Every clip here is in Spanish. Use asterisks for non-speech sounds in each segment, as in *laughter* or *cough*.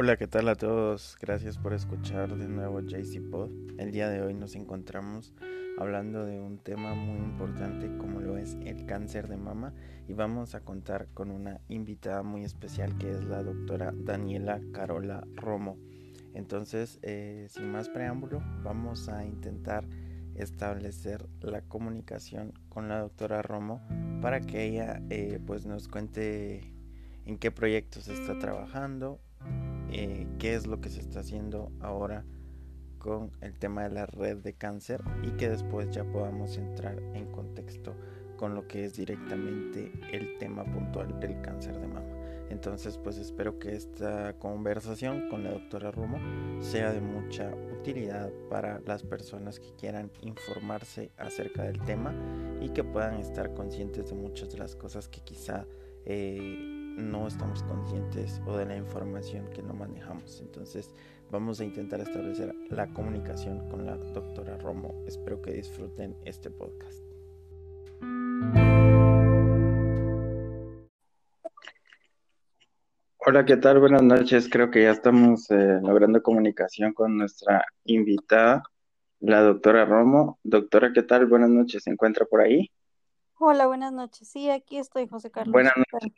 Hola, ¿qué tal a todos? Gracias por escuchar de nuevo JC Pod. El día de hoy nos encontramos hablando de un tema muy importante como lo es el cáncer de mama y vamos a contar con una invitada muy especial que es la doctora Daniela Carola Romo. Entonces, eh, sin más preámbulo, vamos a intentar establecer la comunicación con la doctora Romo para que ella eh, pues nos cuente en qué proyectos está trabajando, eh, qué es lo que se está haciendo ahora con el tema de la red de cáncer y que después ya podamos entrar en contexto con lo que es directamente el tema puntual del cáncer de mama. Entonces, pues espero que esta conversación con la doctora Romo sea de mucha utilidad para las personas que quieran informarse acerca del tema y que puedan estar conscientes de muchas de las cosas que quizá eh, no estamos conscientes o de la información que no manejamos. Entonces vamos a intentar establecer la comunicación con la doctora Romo. Espero que disfruten este podcast. Hola, ¿qué tal? Buenas noches. Creo que ya estamos eh, logrando comunicación con nuestra invitada, la doctora Romo. Doctora, ¿qué tal? Buenas noches. ¿Se encuentra por ahí? Hola, buenas noches. Sí, aquí estoy, José Carlos. Buenas noches.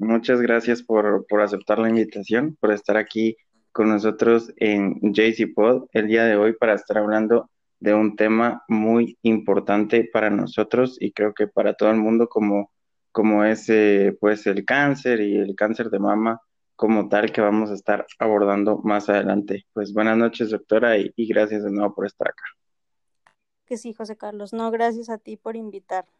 Muchas gracias por, aceptar la invitación, por estar aquí con nosotros en JC Pod el día de hoy para estar hablando de un tema muy importante para nosotros y creo que para todo el mundo como, como es eh, pues el cáncer y el cáncer de mama como tal que vamos a estar abordando más adelante. Pues buenas noches doctora y, y gracias de nuevo por estar acá. Que sí, José Carlos. No, gracias a ti por invitarme.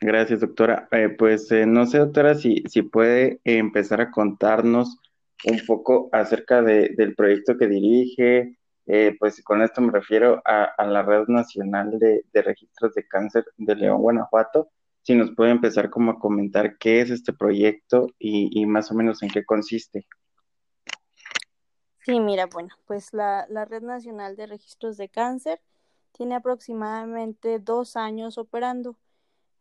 Gracias, doctora. Eh, pues eh, no sé, doctora, si, si puede empezar a contarnos un poco acerca del proyecto que dirige. Eh, pues con esto me refiero a, la Red Nacional de, Registros de Cáncer de León, Guanajuato. Si nos puede empezar como a comentar qué es este proyecto y, y más o menos en qué consiste. Sí, mira, bueno, pues la, la Red Nacional de Registros de Cáncer tiene aproximadamente dos años operando.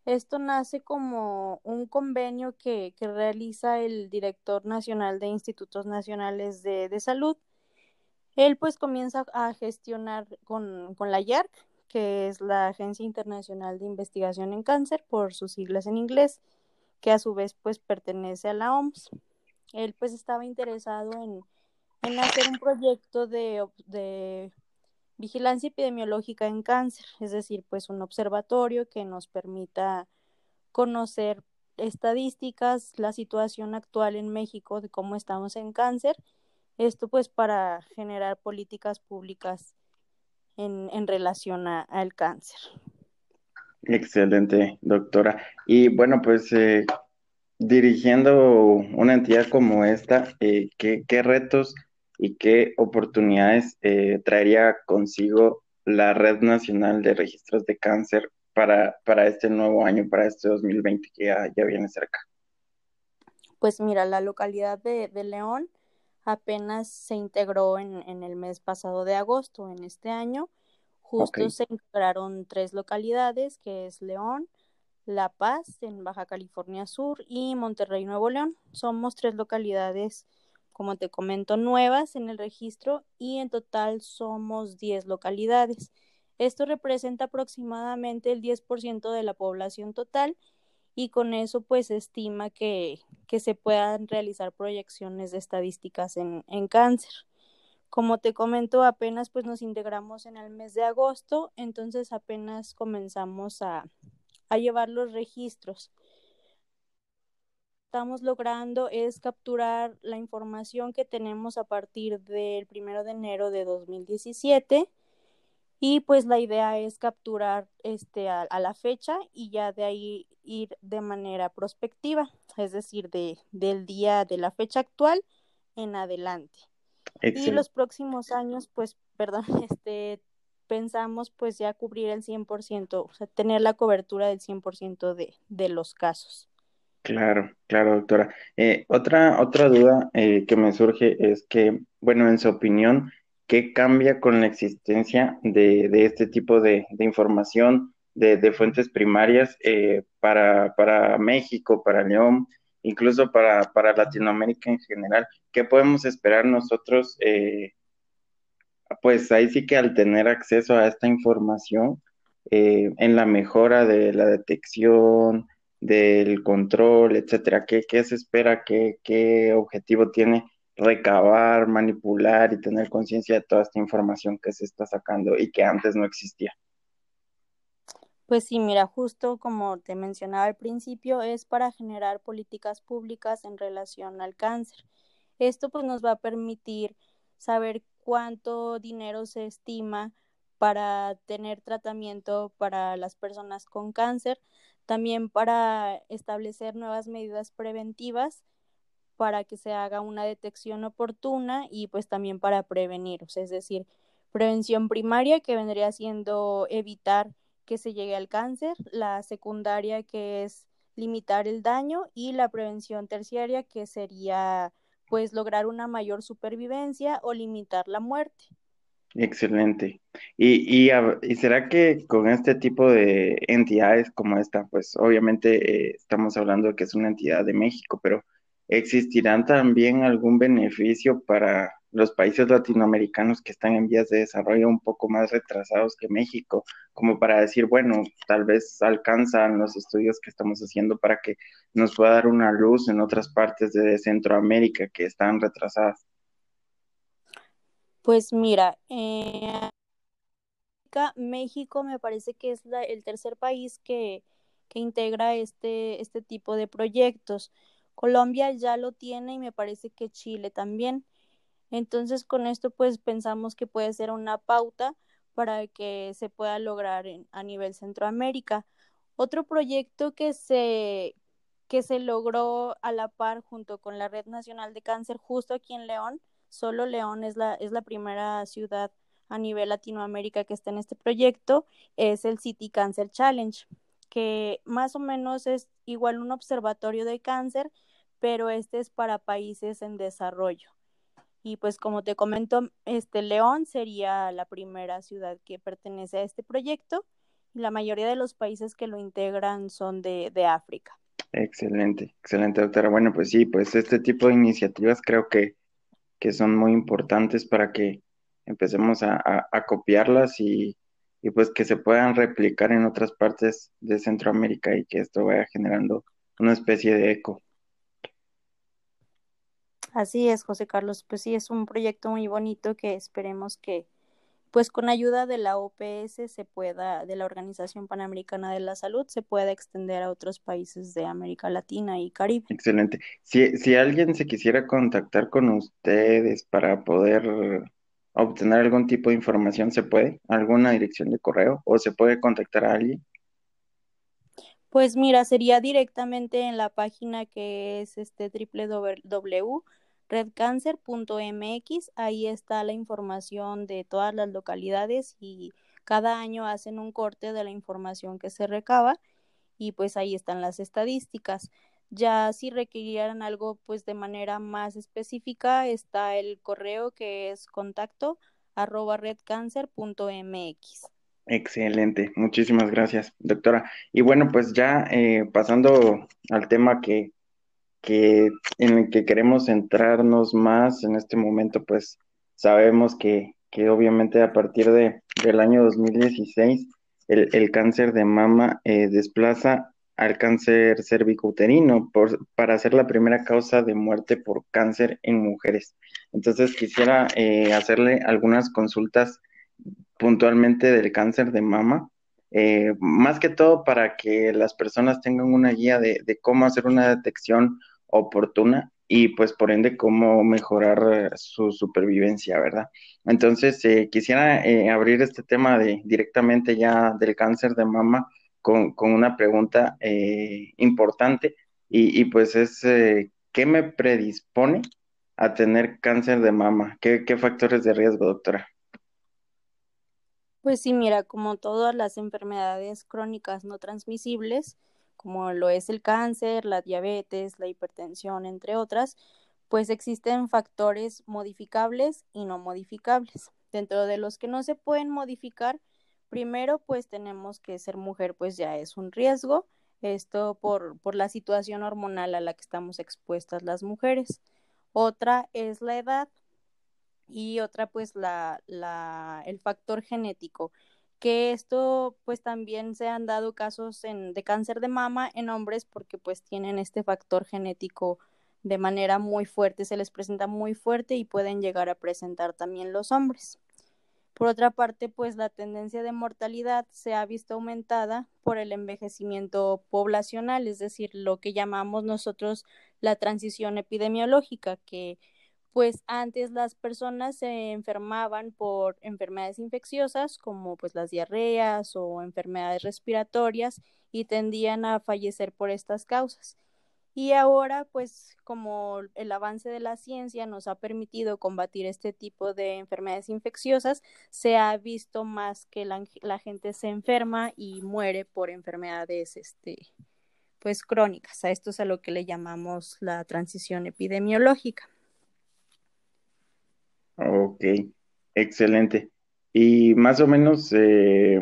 Esto nace como un convenio que, realiza el director nacional de Institutos Nacionales de, Salud. Él pues comienza a gestionar con, la YARC, que es la Agencia Internacional de Investigación en Cáncer, por sus siglas en inglés, que a su vez pues pertenece a la OMS. Él pues estaba interesado en, hacer un proyecto de, de vigilancia epidemiológica en cáncer, es decir, pues un observatorio que nos permita conocer estadísticas, la situación actual en México de cómo estamos en cáncer, esto pues para generar políticas públicas en, en relación al cáncer. Excelente, doctora. Y bueno, pues eh, dirigiendo una entidad como esta, eh, ¿qué, ¿qué retos y qué oportunidades eh, traería consigo la Red Nacional de Registros de Cáncer para, para este nuevo año, para este 2020 que ya, viene cerca? Pues mira, la localidad de, León apenas se integró en, el mes pasado de agosto, en este año. Justo se integraron tres localidades, que es León, La Paz, en Baja California Sur, y Monterrey, Nuevo León. Somos tres localidades como te comento, nuevas en el registro y en total somos 10 localidades. Esto representa aproximadamente el 10% de la población total y con eso pues se estima que, se puedan realizar proyecciones de estadísticas en, cáncer. Como te comento, apenas pues nos integramos en el mes de agosto, entonces apenas comenzamos a, a llevar los registros estamos logrando es capturar la información que tenemos a partir del primero de enero de 2017 y pues la idea es capturar este a, la fecha y ya de ahí ir de manera prospectiva, es decir, de, del día de la fecha actual en adelante. Y los próximos años, pues, *laughs* perdón, este, pensamos pues ya cubrir el 100%, o sea, tener la cobertura del 100% de, de los casos. Claro, claro, doctora. Eh, otra, otra duda eh, que me surge es que, bueno, en su opinión, ¿qué cambia con la existencia de, de este tipo de, de información de, de, fuentes primarias eh, para, para México, para León incluso para, para Latinoamérica en general. ¿Qué podemos esperar nosotros? Eh, pues ahí sí que al tener acceso a esta información, eh, en la mejora de la detección, del control, etcétera, ¿qué, se espera? ¿Qué, ¿Qué objetivo tiene recabar, manipular y tener conciencia de toda esta información que se está sacando y que antes no existía? Pues sí, mira, justo como te mencionaba al principio, es para generar políticas públicas en relación al cáncer. Esto pues nos va a permitir saber cuánto dinero se estima para tener tratamiento para las personas con cáncer, también para establecer nuevas medidas preventivas para que se haga una detección oportuna y pues también para prevenir, es decir, prevención primaria que vendría siendo evitar que se llegue al cáncer, la secundaria que es limitar el daño y la prevención terciaria que sería pues lograr una mayor supervivencia o limitar la muerte. Excelente. Y, y, será que con este tipo de entidades como esta, pues obviamente eh, estamos hablando de que es una entidad de México, pero ¿existirán también algún beneficio para los países latinoamericanos que están en vías de desarrollo un poco más retrasados que México, como para decir, bueno, tal vez alcanzan los estudios que estamos haciendo para que nos pueda dar una luz en otras partes de Centroamérica que están retrasadas? Pues mira, eh, México me parece que es el tercer país que, integra este, este tipo de proyectos. Colombia ya lo tiene y me parece que Chile también. Entonces, con esto, pues pensamos que puede ser una pauta para que se pueda lograr a nivel Centroamérica. Otro proyecto que se, que se logró a la par junto con la Red Nacional de Cáncer justo aquí en León, solo León es la, es la primera ciudad a nivel Latinoamérica que está en este proyecto, es el City Cancer Challenge, que más o menos es igual un observatorio de cáncer, pero este es para países en desarrollo. Y pues como te comento, este León sería la primera ciudad que pertenece a este proyecto la mayoría de los países que lo integran son de, de África. Excelente, excelente doctora. Bueno, pues sí, pues este tipo de iniciativas creo que, que son muy importantes para que empecemos a, copiarlas y pues que se puedan replicar en otras partes de Centroamérica y que esto vaya generando una especie de eco. Así es, José Carlos. Pues sí, es un proyecto muy bonito que esperemos que, pues con ayuda de la OPS se pueda, de la Organización Panamericana de la Salud, se pueda extender a otros países de América Latina y Caribe. Excelente. Si, si alguien se quisiera contactar con ustedes para poder obtener algún tipo de información, ¿se puede? ¿Alguna dirección de correo? ¿O se puede contactar a alguien? Pues mira, sería directamente en la página que es este www redcancer.mx, ahí está la información de todas las localidades y cada año hacen un corte de la información que se recaba y pues ahí están las estadísticas. Ya si requirieran algo pues de manera más específica está el correo que es contacto arroba. Excelente, muchísimas gracias, doctora. Y bueno, pues ya eh, pasando al tema que, que en el que queremos centrarnos más en este momento, pues sabemos que, que obviamente a partir de, del año 2016 el, el cáncer de mama eh, desplaza al cáncer cervicouterino por, para ser la primera causa de muerte por cáncer en mujeres. Entonces quisiera eh, hacerle algunas consultas puntualmente del cáncer de mama, eh, más que todo para que las personas tengan una guía de, de cómo hacer una detección oportuna y pues por ende cómo mejorar su supervivencia, ¿verdad? Entonces, eh, quisiera eh, abrir este tema de directamente ya del cáncer de mama con, una pregunta eh, importante y, y, pues es, ¿qué me predispone a tener cáncer de mama? ¿Qué, ¿Qué factores de riesgo, doctora? Pues sí, mira, como todas las enfermedades crónicas no transmisibles, como lo es el cáncer, la diabetes, la hipertensión, entre otras, pues existen factores modificables y no modificables. Dentro de los que no se pueden modificar, primero pues tenemos que ser mujer pues ya es un riesgo, Esto por, por la situación hormonal a la que estamos expuestas las mujeres. Otra es la edad y otra pues la, la, el factor genético que esto pues también se han dado casos de cáncer de mama en hombres porque pues tienen este factor genético de manera muy fuerte, se les presenta muy fuerte y pueden llegar a presentar también los hombres. Por otra parte, pues la tendencia de mortalidad se ha visto aumentada por el envejecimiento poblacional, es decir, lo que llamamos nosotros la transición epidemiológica, que pues antes las personas se enfermaban por enfermedades infecciosas como pues las diarreas o enfermedades respiratorias y tendían a fallecer por estas causas. Y ahora, pues como el avance de la ciencia nos ha permitido combatir este tipo de enfermedades infecciosas, se ha visto más que la, gente se enferma y muere por enfermedades este, pues crónicas. A esto es a lo que le llamamos la transición epidemiológica. Ok, excelente. Y más o menos, eh,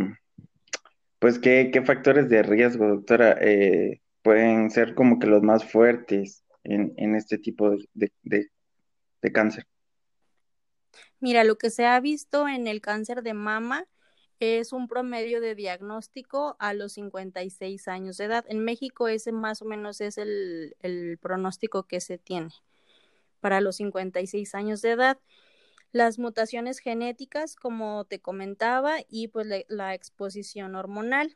pues, ¿qué, factores de riesgo, doctora, eh, pueden ser como que los más fuertes en, en este tipo de, de, cáncer? Mira, lo que se ha visto en el cáncer de mama es un promedio de diagnóstico a los 56 años de edad. En México ese más o menos es el, el pronóstico que se tiene para los 56 años de edad las mutaciones genéticas, como te comentaba, y pues la exposición hormonal.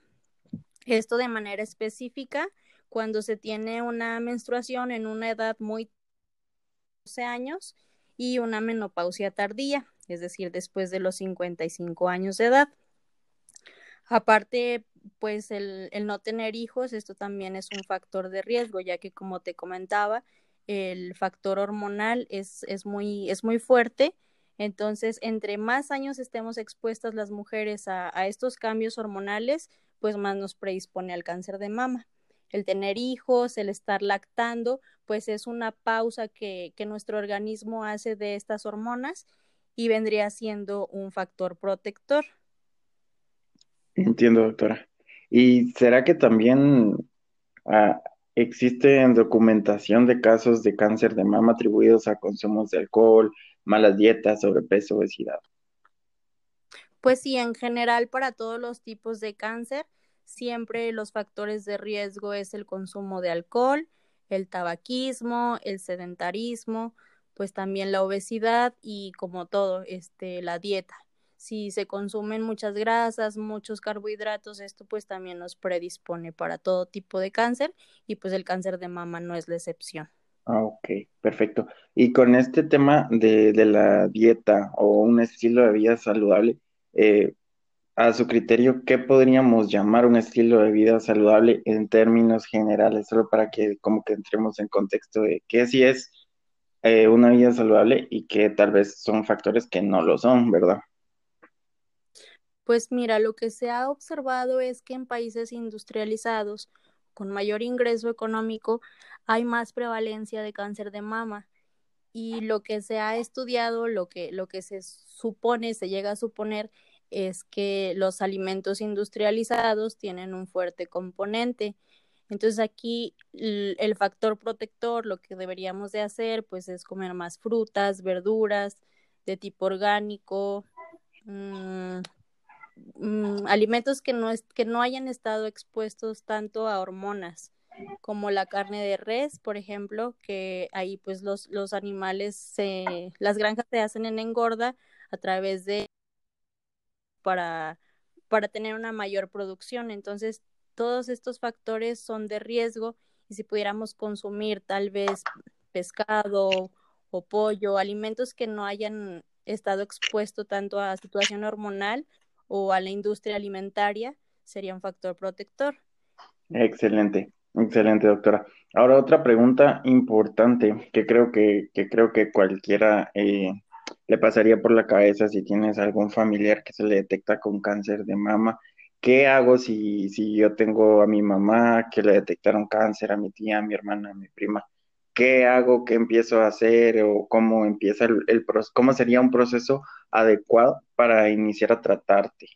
Esto de manera específica cuando se tiene una menstruación en una edad muy 12 años y una menopausia tardía, es decir, después de los 55 años de edad. Aparte, pues el, el, no tener hijos, esto también es un factor de riesgo, ya que como te comentaba, el factor hormonal es, es, muy, es muy fuerte entonces, entre más años estemos expuestas las mujeres a, estos cambios hormonales, pues más nos predispone al cáncer de mama. El tener hijos, el estar lactando, pues es una pausa que, nuestro organismo hace de estas hormonas y vendría siendo un factor protector. Entiendo, doctora. ¿Y será que también ah, existe documentación de casos de cáncer de mama atribuidos a consumos de alcohol, malas dietas, sobrepeso, obesidad? Pues sí, en general para todos los tipos de cáncer, siempre los factores de riesgo es el consumo de alcohol, el tabaquismo, el sedentarismo, pues también la obesidad y como todo, este, la dieta. Si se consumen muchas grasas, muchos carbohidratos, esto pues también nos predispone para todo tipo de cáncer y pues el cáncer de mama no es la excepción. Ah, ok, perfecto. Y con este tema de, de la dieta o un estilo de vida saludable, eh, a su criterio, ¿qué podríamos llamar un estilo de vida saludable en términos generales? Solo para que como que entremos en contexto de qué sí es eh, una vida saludable y qué tal vez son factores que no lo son, ¿verdad? Pues mira, lo que se ha observado es que en países industrializados con mayor ingreso económico hay más prevalencia de cáncer de mama. Y lo que se ha estudiado, lo que, lo que se supone, se llega a suponer, es que los alimentos industrializados tienen un fuerte componente. Entonces aquí el, factor protector, lo que deberíamos de hacer, pues es comer más frutas, verduras de tipo orgánico, mm, mm, alimentos que no, es, que no hayan estado expuestos tanto a hormonas como la carne de res, por ejemplo, que ahí pues los, los animales, se, las granjas se hacen en engorda a través de para, para tener una mayor producción. Entonces, todos estos factores son de riesgo y si pudiéramos consumir tal vez pescado o pollo, alimentos que no hayan estado expuestos tanto a situación hormonal o a la industria alimentaria, sería un factor protector. Excelente. Excelente, doctora. Ahora otra pregunta importante que creo que, que creo que cualquiera eh, le pasaría por la cabeza si tienes algún familiar que se le detecta con cáncer de mama. ¿Qué hago si, si yo tengo a mi mamá que le detectaron cáncer, a mi tía, a mi hermana, a mi prima? ¿Qué hago? ¿Qué empiezo a hacer? ¿O cómo empieza el, el cómo sería un proceso adecuado para iniciar a tratarte?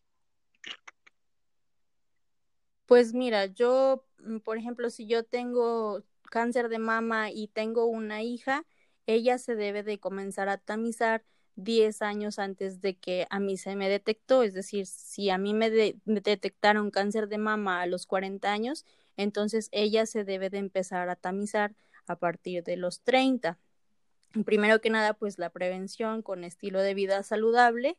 Pues mira, yo, mm, por ejemplo, si yo tengo cáncer de mama y tengo una hija, ella se debe de comenzar a tamizar 10 años antes de que a mí se me detectó. Es decir, si a mí me, detectaron cáncer de mama a los 40 años, entonces ella se debe de empezar a tamizar a partir de los 30. Primero que nada, pues la prevención con estilo de vida saludable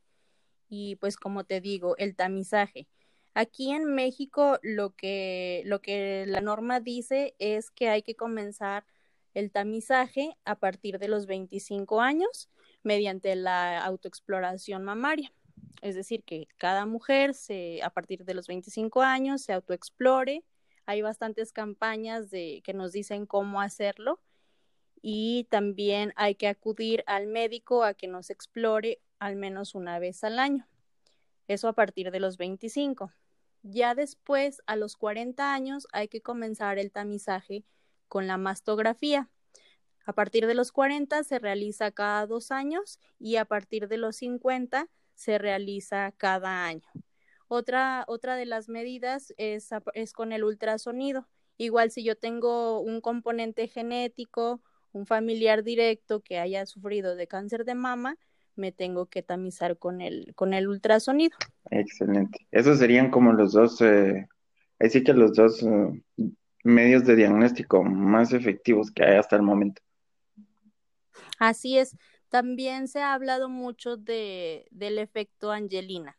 y pues como te digo, el tamizaje. Aquí en México lo que, lo que la norma dice es que hay que comenzar el tamizaje a partir de los 25 años mediante la autoexploración mamaria. Es decir, que cada mujer se, a partir de los 25 años se autoexplore. Hay bastantes campañas de, que nos dicen cómo hacerlo y también hay que acudir al médico a que nos explore al menos una vez al año. Eso a partir de los 25. Ya después, a los 40 años, hay que comenzar el tamizaje con la mastografía. A partir de los 40 se realiza cada dos años y a partir de los 50 se realiza cada año. Otra, otra de las medidas es, es con el ultrasonido. Igual si yo tengo un componente genético, un familiar directo que haya sufrido de cáncer de mama, me tengo que tamizar con el, con el ultrasonido. Excelente. Esos serían como los dos, eh, así que los dos eh, medios de diagnóstico más efectivos que hay hasta el momento. Así es. También se ha hablado mucho de, del efecto Angelina.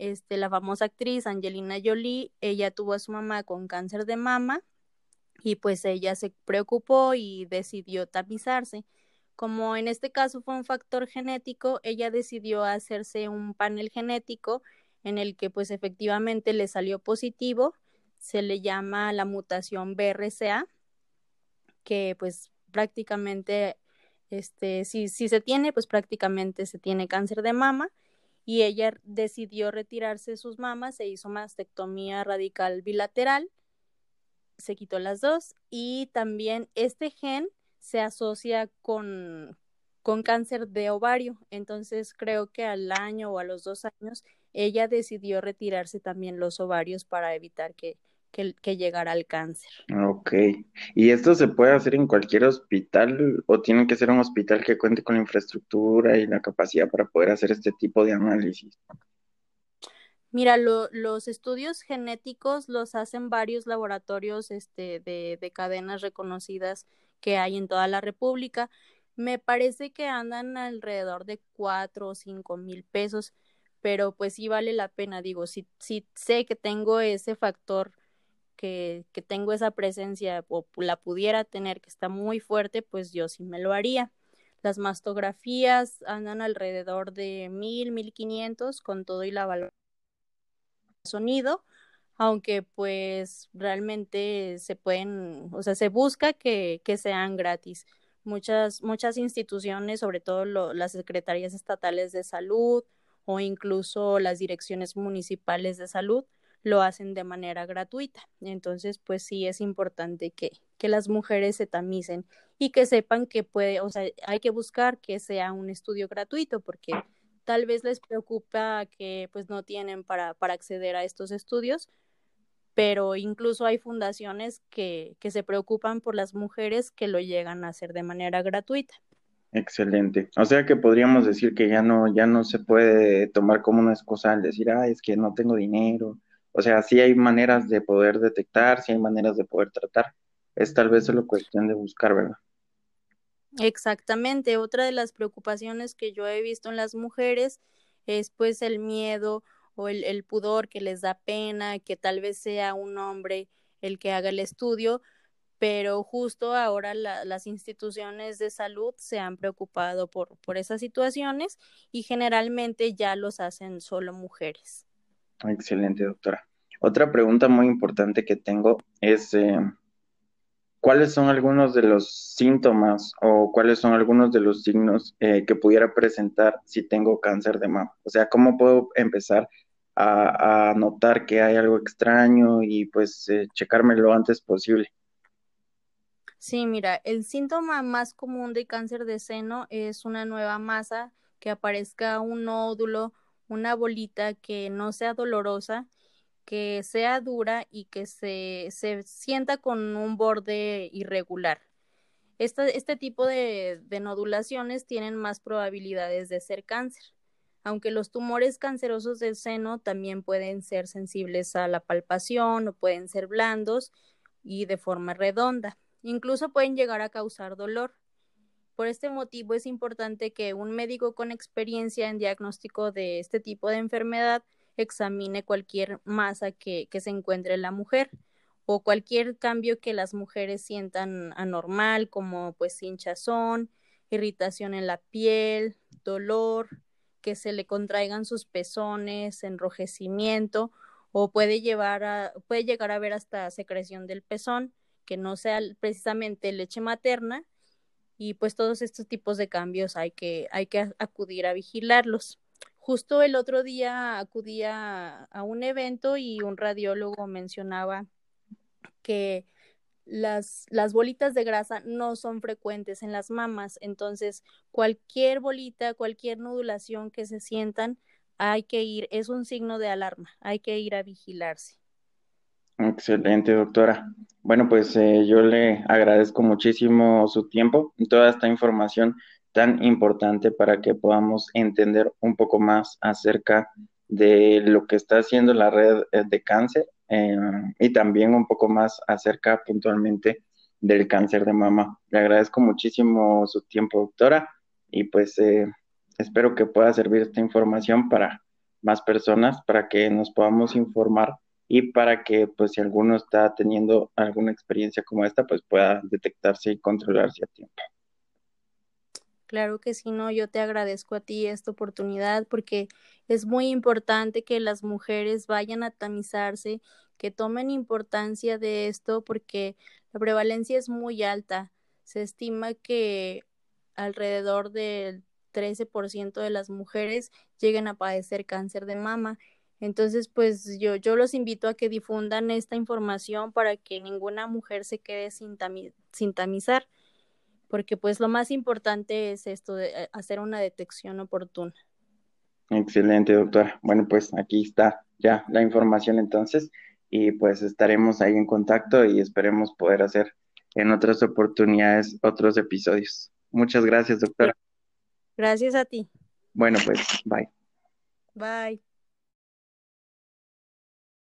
Este, la famosa actriz Angelina Jolie, ella tuvo a su mamá con cáncer de mama y pues ella se preocupó y decidió tamizarse. Como en este caso fue un factor genético, ella decidió hacerse un panel genético en el que pues efectivamente le salió positivo, se le llama la mutación BRCA, que pues prácticamente este, si, si se tiene, pues prácticamente se tiene cáncer de mama y ella decidió retirarse sus mamas, se hizo mastectomía radical bilateral, se quitó las dos y también este gen se asocia con, con cáncer de ovario, entonces creo que al año o a los dos años ella decidió retirarse también los ovarios para evitar que, que, que llegara al cáncer. Ok. ¿Y esto se puede hacer en cualquier hospital o tiene que ser un hospital que cuente con la infraestructura y la capacidad para poder hacer este tipo de análisis? Mira, lo, los estudios genéticos los hacen varios laboratorios este, de, de cadenas reconocidas que hay en toda la República. Me parece que andan alrededor de cuatro o cinco mil pesos, pero pues sí vale la pena. Digo, si, si sé que tengo ese factor que, tengo esa presencia o la pudiera tener que está muy fuerte, pues yo sí me lo haría. Las mastografías andan alrededor de mil, mil quinientos con todo y la valoración sonido, aunque pues realmente se pueden, o sea, se busca que, que sean gratis. Muchas, muchas instituciones, sobre todo las secretarías estatales de salud o incluso las direcciones municipales de salud, lo hacen de manera gratuita. Entonces, pues sí es importante que, que las mujeres se tamicen y que sepan que puede, o sea, hay que buscar que sea un estudio gratuito porque tal vez les preocupa que pues no tienen para, para acceder a estos estudios, pero incluso hay fundaciones que, que se preocupan por las mujeres que lo llegan a hacer de manera gratuita. Excelente. O sea que podríamos decir que ya no, ya no se puede tomar como una excusa al decir, ah, es que no tengo dinero, o sea, sí hay maneras de poder detectar, sí hay maneras de poder tratar. Es tal vez solo cuestión de buscar, ¿verdad? Exactamente. Otra de las preocupaciones que yo he visto en las mujeres es pues el miedo o el, pudor que les da pena, que tal vez sea un hombre el que haga el estudio, pero justo ahora la, las instituciones de salud se han preocupado por, por esas situaciones y generalmente ya los hacen solo mujeres. Excelente, doctora. Otra pregunta muy importante que tengo es, eh, ¿cuáles son algunos de los síntomas o cuáles son algunos de los signos eh, que pudiera presentar si tengo cáncer de mama? O sea, ¿cómo puedo empezar a, notar que hay algo extraño y pues eh, checarme lo antes posible? Sí, mira, el síntoma más común de cáncer de seno es una nueva masa, que aparezca un nódulo una bolita que no sea dolorosa, que sea dura y que se, se sienta con un borde irregular. este tipo de, de nodulaciones tienen más probabilidades de ser cáncer, aunque los tumores cancerosos del seno también pueden ser sensibles a la palpación o pueden ser blandos y de forma redonda. Incluso pueden llegar a causar dolor. Por este motivo es importante que un médico con experiencia en diagnóstico de este tipo de enfermedad examine cualquier masa que, se encuentre en la mujer o cualquier cambio que las mujeres sientan anormal, como pues hinchazón, irritación en la piel, dolor, que se le contraigan sus pezones, enrojecimiento o puede llevar puede llegar a haber hasta secreción del pezón, que no sea precisamente leche materna, y pues todos estos tipos de cambios hay que, hay que acudir a vigilarlos. Justo el otro día acudí a, un evento y un radiólogo mencionaba que las, las bolitas de grasa no son frecuentes en las mamas, entonces cualquier bolita, cualquier nodulación que se sientan, hay que ir, es un signo de alarma, hay que ir a vigilarse. Excelente, doctora. Bueno, pues eh, yo le agradezco muchísimo su tiempo y toda esta información tan importante para que podamos entender un poco más acerca de lo que está haciendo la red eh, de cáncer eh, y también un poco más acerca puntualmente del cáncer de mama. Le agradezco muchísimo su tiempo, doctora, y pues eh, espero que pueda servir esta información para más personas, para que nos podamos informar y para que pues si alguno está teniendo alguna experiencia como esta, pues pueda detectarse y controlarse a tiempo. Claro que sí, no, yo te agradezco a ti esta oportunidad porque es muy importante que las mujeres vayan a tamizarse, que tomen importancia de esto porque la prevalencia es muy alta. Se estima que alrededor del 13% de las mujeres lleguen a padecer cáncer de mama. Entonces, pues yo, yo los invito a que difundan esta información para que ninguna mujer se quede sin, sin tamizar porque pues lo más importante es esto de eh, hacer una detección oportuna. Excelente, doctora. Bueno, pues aquí está ya la información entonces y pues estaremos ahí en contacto y esperemos poder hacer en otras oportunidades otros episodios. Muchas gracias, doctora. Gracias a ti. Bueno, pues, bye. Bye.